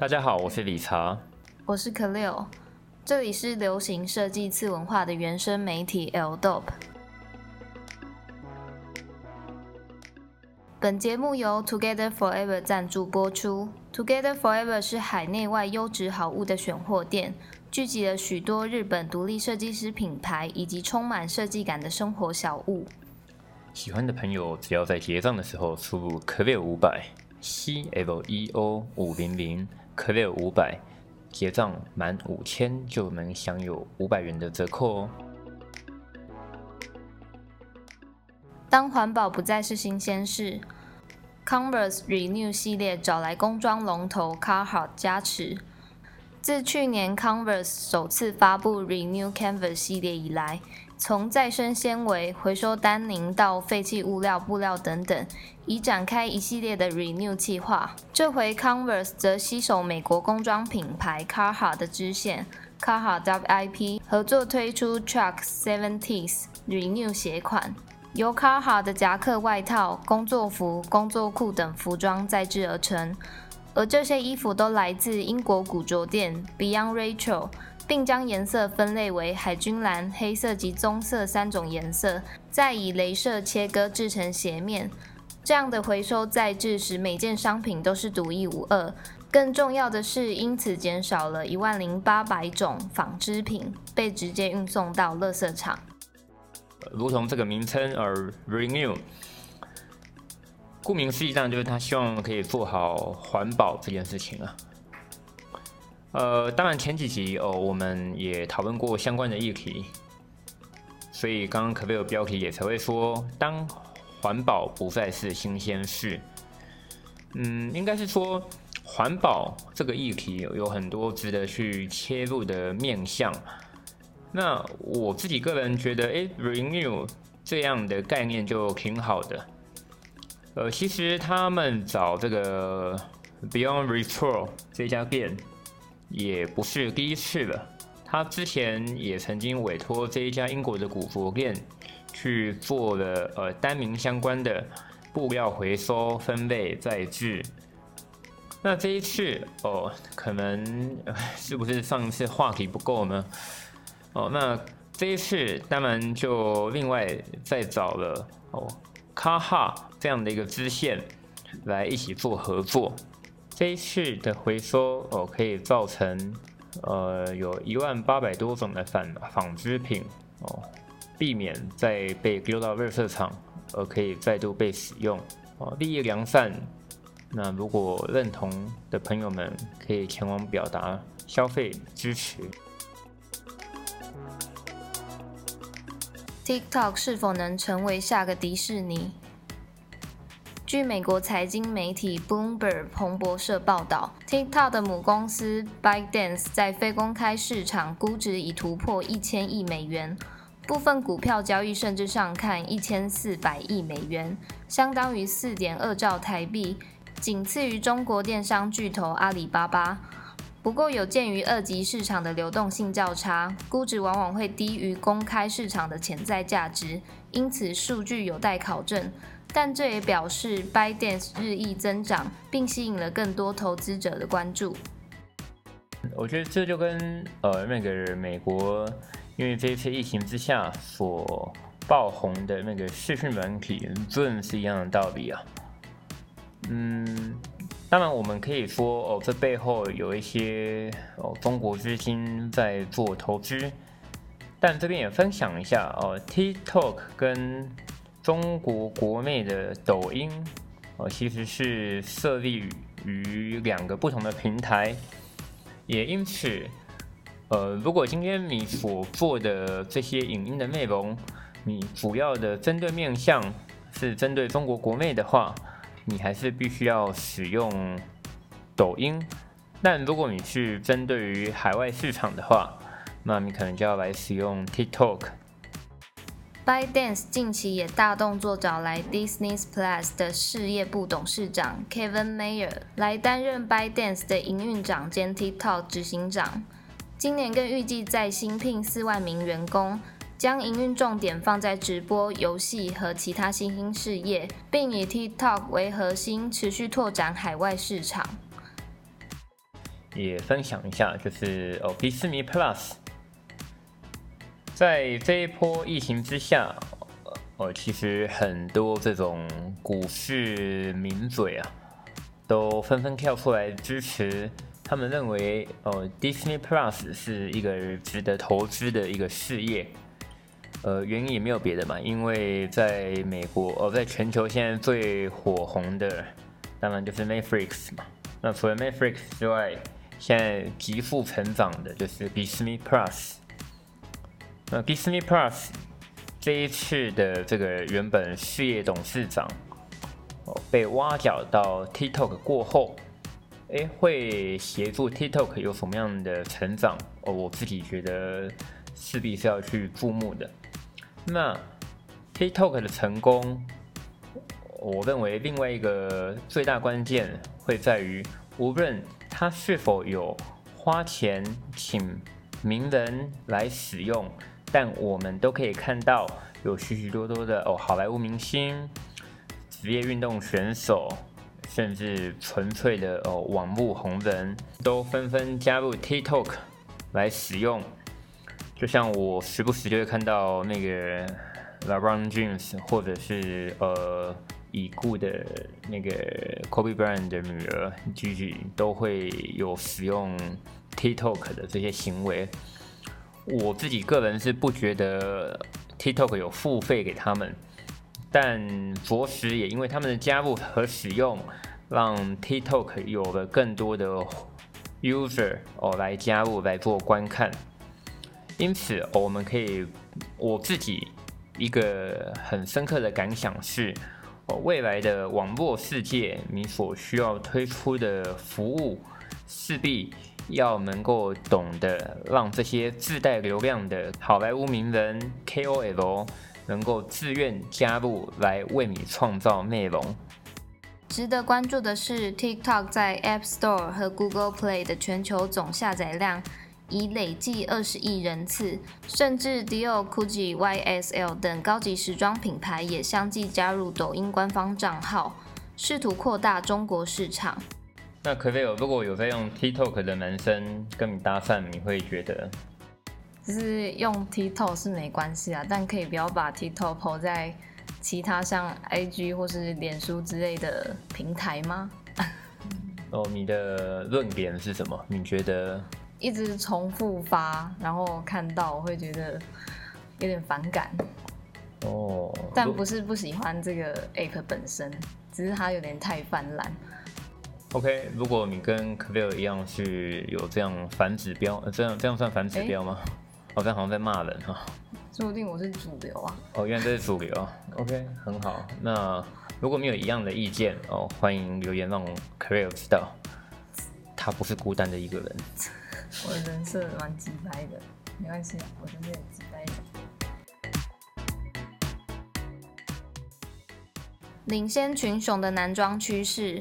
大家好，我是理查，我是可六，这里是流行设计次文化的原生媒体 L Dope。本节目由 Together Forever 赞助播出。Together Forever 是海内外优质好物的选货店，聚集了许多日本独立设计师品牌以及充满设计感的生活小物。喜欢的朋友只要在结账的时候输入 Clear 五百 C L E O 五零零 Clear 五百，结账满五千就能享有五百元的折扣哦。当环保不再是新鲜事，Converse Renew 系列找来工装龙头 Carhartt 加持。自去年 Converse 首次发布 Renew Canvas 系列以来，从再生纤维、回收丹宁到废弃物料、布料等等，已展开一系列的 Renew 计划。这回 Converse 则携手美国工装品牌 Carhart 的支线 Carhartt WIP 合作推出 Truck Seventies Renew 鞋款。由卡哈的夹克、外套、工作服、工作裤等服装再制而成，而这些衣服都来自英国古着店 Beyond Rachel，并将颜色分类为海军蓝、黑色及棕色三种颜色，再以镭射切割制成鞋面。这样的回收再制使每件商品都是独一无二。更重要的是，因此减少了一万零八百种纺织品被直接运送到垃圾场。如同这个名称而 renew，顾名思义，当然就是他希望可以做好环保这件事情啊。呃，当然前几集哦，我们也讨论过相关的议题，所以刚刚可贝尔标题也才会说，当环保不再是新鲜事。嗯，应该是说环保这个议题有很多值得去切入的面向。那我自己个人觉得，哎，renew 这样的概念就挺好的。呃，其实他们找这个 Beyond Retro 这家店也不是第一次了。他之前也曾经委托这一家英国的古着店去做了呃单名相关的布料回收、分类、再制。那这一次哦，可能 是不是上一次话题不够呢？哦，那这一次当然就另外再找了哦，卡哈这样的一个支线来一起做合作。这一次的回收哦，可以造成呃有一万八百多种的纺纺织品哦，避免再被丢到热色场，而可以再度被使用哦，利益良善。那如果认同的朋友们，可以前往表达消费支持。TikTok 是否能成为下个迪士尼？据美国财经媒体 Bloomberg 彭博社报道，TikTok 的母公司 ByteDance 在非公开市场估值已突破一千亿美元，部分股票交易甚至上看一千四百亿美元，相当于四点二兆台币，仅次于中国电商巨头阿里巴巴。不过，有鉴于二级市场的流动性较差，估值往往会低于公开市场的潜在价值，因此数据有待考证。但这也表示 b y d a n c e 日益增长，并吸引了更多投资者的关注。我觉得这就跟呃那个美国，因为这次疫情之下所爆红的那个视讯软体 Zoom 是一样的道理啊。嗯。当然，我们可以说哦，这背后有一些哦中国资金在做投资，但这边也分享一下哦，TikTok 跟中国国内的抖音哦，其实是设立于两个不同的平台，也因此，呃，如果今天你所做的这些影音的内容，你主要的针对面向是针对中国国内的话。你还是必须要使用抖音，但如果你是针对于海外市场的话，那你可能就要来使用 TikTok。ByteDance 近期也大动作找来 Disney Plus 的事业部董事长 Kevin Mayer 来担任 ByteDance 的营运长兼 TikTok 执行长，今年更预计再新聘四万名员工。将营运重点放在直播、游戏和其他新兴事业，并以 TikTok 为核心，持续拓展海外市场。也分享一下，就是哦，迪士尼 Plus 在这一波疫情之下，哦，其实很多这种股市名嘴啊，都纷纷跳出来支持，他们认为哦，Disney Plus 是一个值得投资的一个事业。呃，原因也没有别的嘛，因为在美国，哦，在全球现在最火红的，当然就是 Netflix 嘛。那除了 Netflix 之外，现在极速成长的就是 Disney Plus。那 Disney Plus 这一次的这个原本事业董事长哦被挖角到 TikTok 过后，哎，会协助 TikTok 有什么样的成长？哦，我自己觉得势必是要去注目的。那 TikTok 的成功，我认为另外一个最大关键会在于，无论他是否有花钱请名人来使用，但我们都可以看到有许许多多的哦好莱坞明星、职业运动选手，甚至纯粹的哦网络红人都纷纷加入 TikTok 来使用。就像我时不时就会看到那个 LeBron James，或者是呃已故的那个 Kobe Bryant 的女儿 Gigi 都会有使用 TikTok 的这些行为。我自己个人是不觉得 TikTok 有付费给他们，但着实也因为他们的加入和使用，让 TikTok 有了更多的 user 哦来加入来做观看。因此，我们可以我自己一个很深刻的感想是，未来的网络世界，你所需要推出的服务，势必要能够懂得让这些自带流量的好莱坞名人 KOL 能够自愿加入来为你创造内容。值得关注的是，TikTok 在 App Store 和 Google Play 的全球总下载量。已累计二十亿人次，甚至 Dior、Gucci、YSL 等高级时装品牌也相继加入抖音官方账号，试图扩大中国市场。那可菲尔，如果有在用 TikTok 的男生跟你搭讪，你会觉得？就是用 TikTok 是没关系啊，但可以不要把 TikTok 抛在其他像 IG 或是脸书之类的平台吗？哦，你的论点是什么？你觉得？一直重复发，然后看到我会觉得有点反感。哦，但不是不喜欢这个 app 本身，只是它有点太泛滥。OK，如果你跟 c l a r 一样是有这样反指标，这样这样算反指标吗？好像好像在骂人哈。说不定我是主流啊。哦，原来这是主流。OK，很好。那如果你有一样的意见哦，欢迎留言让 c l a r 知道，他不是孤单的一个人。我的人设蛮直白的，没关系，我就是很直白的。领先群雄的男装趋势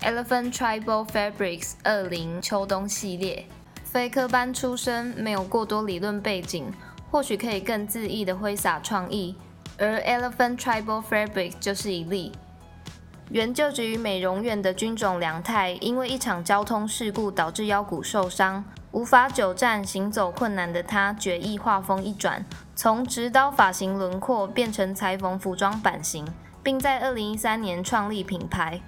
，Elephant Tribal Fabrics 二零秋冬系列，非科班出身，没有过多理论背景，或许可以更恣意的挥洒创意，而 Elephant Tribal Fabric 就是一例。原就职于美容院的军种梁太，因为一场交通事故导致腰骨受伤。无法久站、行走困难的他，决意画风一转，从直刀发型轮廓变成裁缝服装版型，并在二零一三年创立品牌，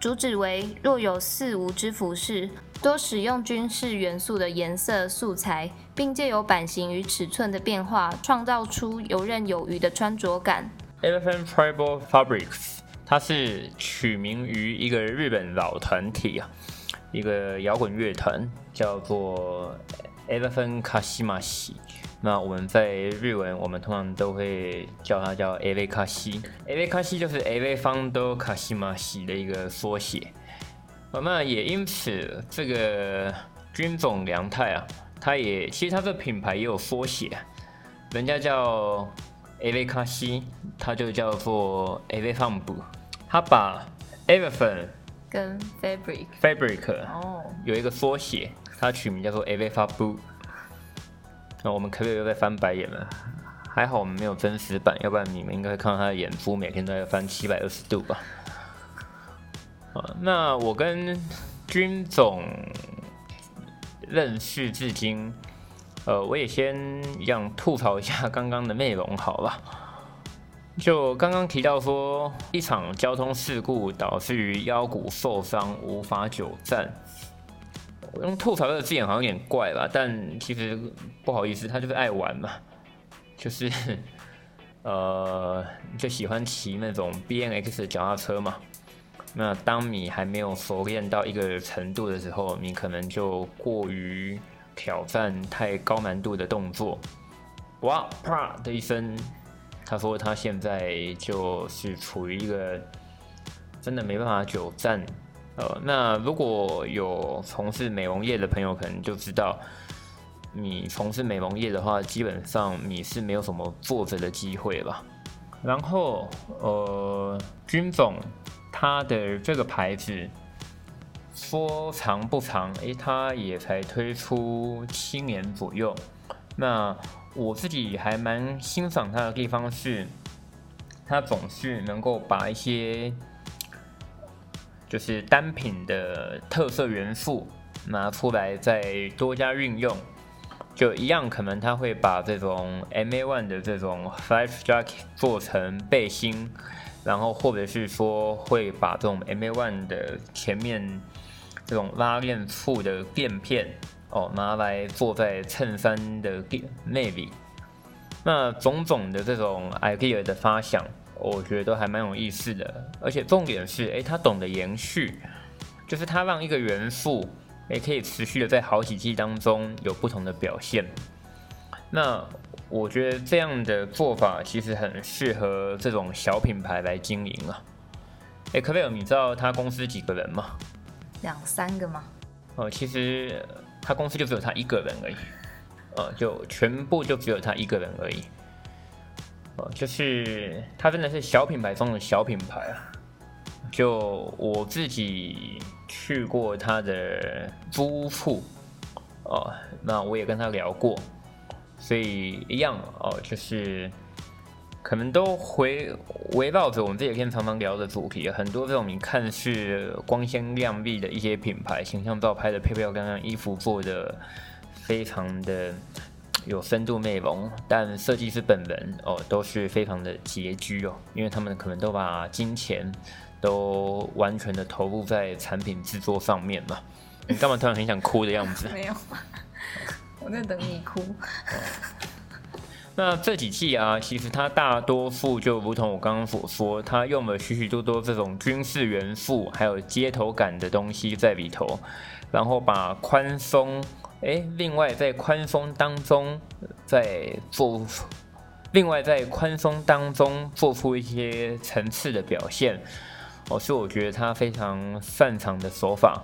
主旨为若有似无之服饰，多使用军事元素的颜色素材，并借由版型与尺寸的变化，创造出游刃有余的穿着感。Elephant Tribal Fabrics，它是取名于一个日本老团体啊。一个摇滚乐团叫做 Elephant Kashimashi，那我们在日文，我们通常都会叫它叫 A V 卡西，A V 卡西就是 A V 方多卡西马西的一个缩写。那也因此，这个军总良太啊，他也其实他这品牌也有缩写，人家叫 A V 卡西，他就叫做 A V 方布，他把 Elephant。跟 fabric fabric 哦，有一个缩写，它取名叫做 a v f a b u 那我们可不可以又在翻白眼了？还好我们没有真实版，要不然你们应该会看到他的眼珠每天都在翻七百二十度吧？啊，那我跟军总认识至今，呃，我也先一样吐槽一下刚刚的内容，好了。就刚刚提到说，一场交通事故导致于腰骨受伤，无法久站。我用吐槽这个字眼好像有点怪吧，但其实不好意思，他就是爱玩嘛，就是呃，就喜欢骑那种 B N X 脚踏车嘛。那当你还没有熟练到一个程度的时候，你可能就过于挑战太高难度的动作。哇啪的一声，他说他现在就是处于一个真的没办法久站。呃，那如果有从事美容业的朋友，可能就知道，你从事美容业的话，基本上你是没有什么坐着的机会吧。然后，呃，军总。他的这个牌子说长不长，诶，他也才推出七年左右。那我自己还蛮欣赏他的地方是，他总是能够把一些就是单品的特色元素拿出来再多加运用。就一样，可能他会把这种 MA One 的这种 Five Jacket 做成背心。然后或者是说会把这种 MA One 的前面这种拉链处的垫片哦拿来做在衬衫的内里，那种种的这种 idea 的发想，我觉得都还蛮有意思的。而且重点是，哎，他懂得延续，就是他让一个元素，也可以持续的在好几季当中有不同的表现。那我觉得这样的做法其实很适合这种小品牌来经营啊。哎，可贝尔，你知道他公司几个人吗？两三个吗？哦，其实他公司就只有他一个人而已。呃，就全部就只有他一个人而已。哦，就是他真的是小品牌中的小品牌啊。就我自己去过他的租屋处，哦，那我也跟他聊过。所以一样哦，就是可能都回围绕着我们这几天常常聊的主题，很多这种你看似光鲜亮丽的一些品牌，形象照拍的漂漂亮亮，衣服做的非常的 有深度内容，但设计师本人哦都是非常的拮据哦，因为他们可能都把金钱都完全的投入在产品制作上面嘛。你干嘛突然很想哭的样子？没有。我在等你哭。那这几季啊，其实它大多数就如同我刚刚所说，它用了许许多多这种军事元素，还有街头感的东西在里头，然后把宽松，哎，另外在宽松当中再做，另外在宽松当中做出一些层次的表现，哦，是我觉得他非常擅长的手法。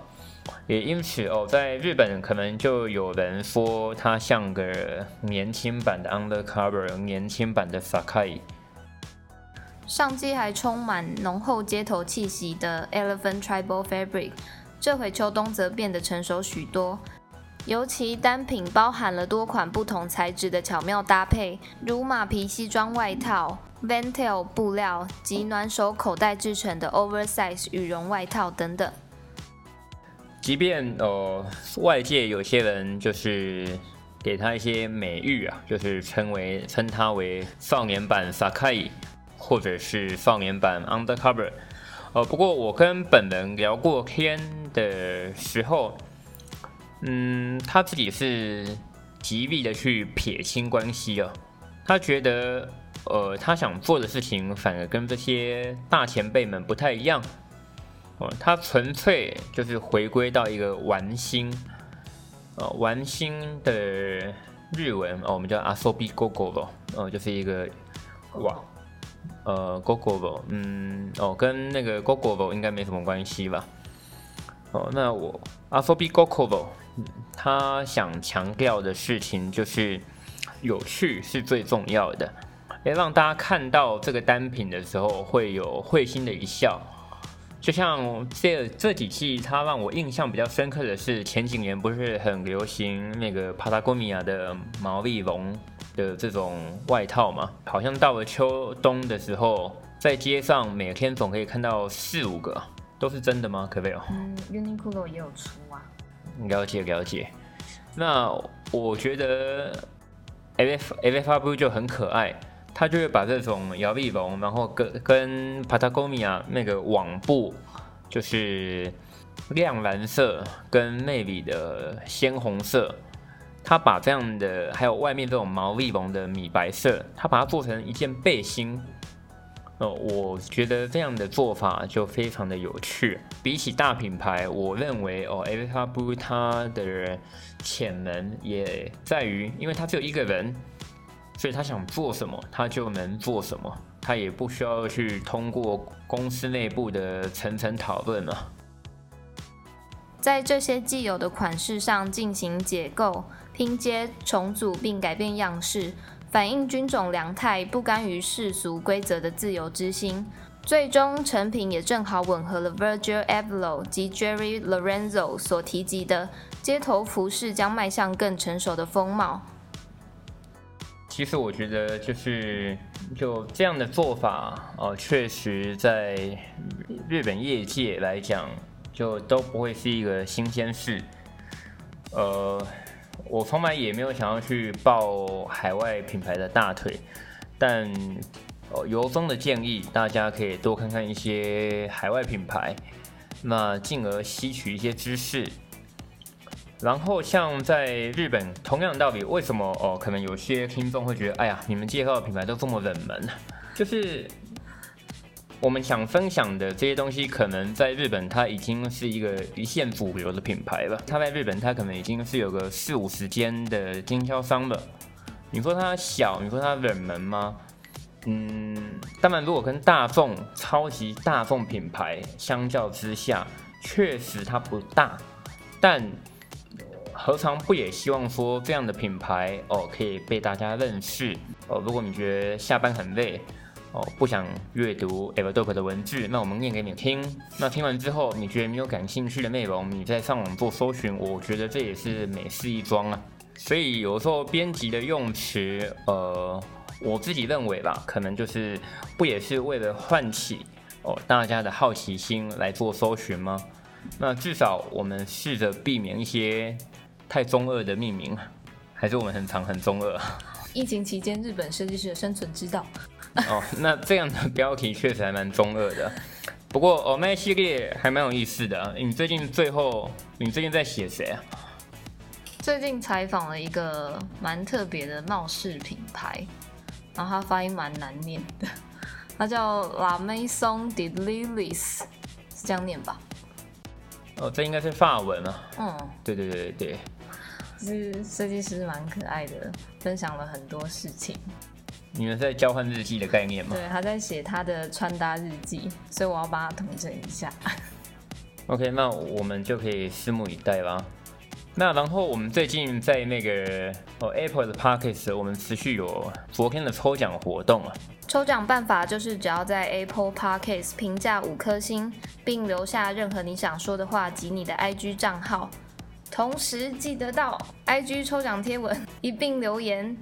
也因此哦，在日本可能就有人说它像个年轻版的 Undercover，年轻版的 Sakai。上季还充满浓厚街头气息的 Elephant Tribal Fabric，这回秋冬则变得成熟许多。尤其单品包含了多款不同材质的巧妙搭配，如马皮西装外套、Ventil 布料及暖手口袋制成的 Oversize 羽绒外套等等。即便呃，外界有些人就是给他一些美誉啊，就是称为称他为少年版 Sakai，或者是少年版 Undercover。呃，不过我跟本人聊过天的时候，嗯，他自己是极力的去撇清关系啊。他觉得，呃，他想做的事情反而跟这些大前辈们不太一样。它纯粹就是回归到一个玩心，呃，玩心的日文哦，我们叫阿 b i gogo 哦，就是一个哇，呃，gogo 嗯，哦，跟那个 gogo 应该没什么关系吧？哦，那我阿 b i gogo 他想强调的事情就是有趣是最重要的，也让大家看到这个单品的时候会有会心的一笑。就像这这几季，它让我印象比较深刻的是前几年不是很流行那个帕拉贡米亚的毛利绒的这种外套嘛？好像到了秋冬的时候，在街上每天总可以看到四五个，都是真的吗？可不可以？嗯，Uniqlo 也有出啊。了解了解。那我觉得 F F F Blue 就很可爱，他就会把这种摇粒绒，然后跟跟 Patagonia 那个网布，就是亮蓝色跟内里的鲜红色，他把这样的还有外面这种毛粒绒的米白色，他把它做成一件背心。呃，我觉得这样的做法就非常的有趣。比起大品牌，我认为哦 a v a Blue 它的潜能也在于，因为它只有一个人，所以他想做什么，他就能做什么，他也不需要去通过公司内部的层层讨论了。在这些既有的款式上进行解构、拼接、重组并改变样式。反映军种良态、不甘于世俗规则的自由之心，最终成品也正好吻合了 Virgil a b l o 及 Jerry Lorenzo 所提及的街头服饰将迈向更成熟的风貌。其实我觉得就是就这样的做法，哦，确实在日本业界来讲，就都不会是一个新鲜事，呃。我从来也没有想要去抱海外品牌的大腿，但由衷的建议大家可以多看看一些海外品牌，那进而吸取一些知识。然后像在日本，同样的道理，为什么哦？可能有些听众会觉得，哎呀，你们介绍的品牌都这么冷门，就是。我们想分享的这些东西，可能在日本它已经是一个一线主流的品牌了。它在日本，它可能已经是有个四五十间的经销商了。你说它小，你说它冷门吗？嗯，当然，如果跟大众、超级大众品牌相较之下，确实它不大。但何尝不也希望说这样的品牌哦，可以被大家认识哦？如果你觉得下班很累。哦，不想阅读 Everdope 的文字，那我们念给你听。那听完之后，你觉得你有感兴趣的内容，你再上网做搜寻，我觉得这也是美事一桩啊。所以有时候编辑的用词，呃，我自己认为吧，可能就是不也是为了唤起哦大家的好奇心来做搜寻吗？那至少我们试着避免一些太中二的命名，还是我们很长很中二。疫情期间，日本设计师的生存之道。哦，那这样的标题确实还蛮中二的。不过欧麦系列还蛮有意思的。你最近最后，你最近在写谁啊？最近采访了一个蛮特别的帽饰品牌，然后它发音蛮难念的，它叫 La Maison de Lilies，是这样念吧？哦，这应该是法文啊。嗯，对对对对对。是设计师蛮可爱的，分享了很多事情。你们在交换日记的概念吗？对，他在写他的穿搭日记，所以我要帮他统整一下。OK，那我们就可以拭目以待啦。那然后我们最近在那个哦 Apple 的 Pockets，我们持续有昨天的抽奖活动啊。抽奖办法就是只要在 Apple Pockets 评价五颗星，并留下任何你想说的话及你的 IG 账号，同时记得到 IG 抽奖贴文一并留言。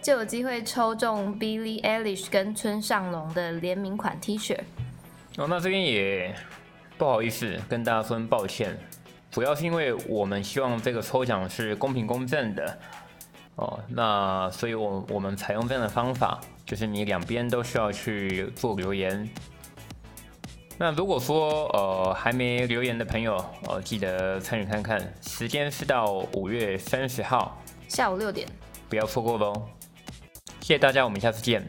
就有机会抽中 Billie Eilish 跟村上隆的联名款 T 恤。哦，那这边也不好意思跟大家说抱歉，主要是因为我们希望这个抽奖是公平公正的。哦，那所以我我们采用这样的方法，就是你两边都需要去做留言。那如果说呃还没留言的朋友，呃记得参与看看，时间是到五月三十号下午六点，不要错过喽。谢谢大家，我们下次见。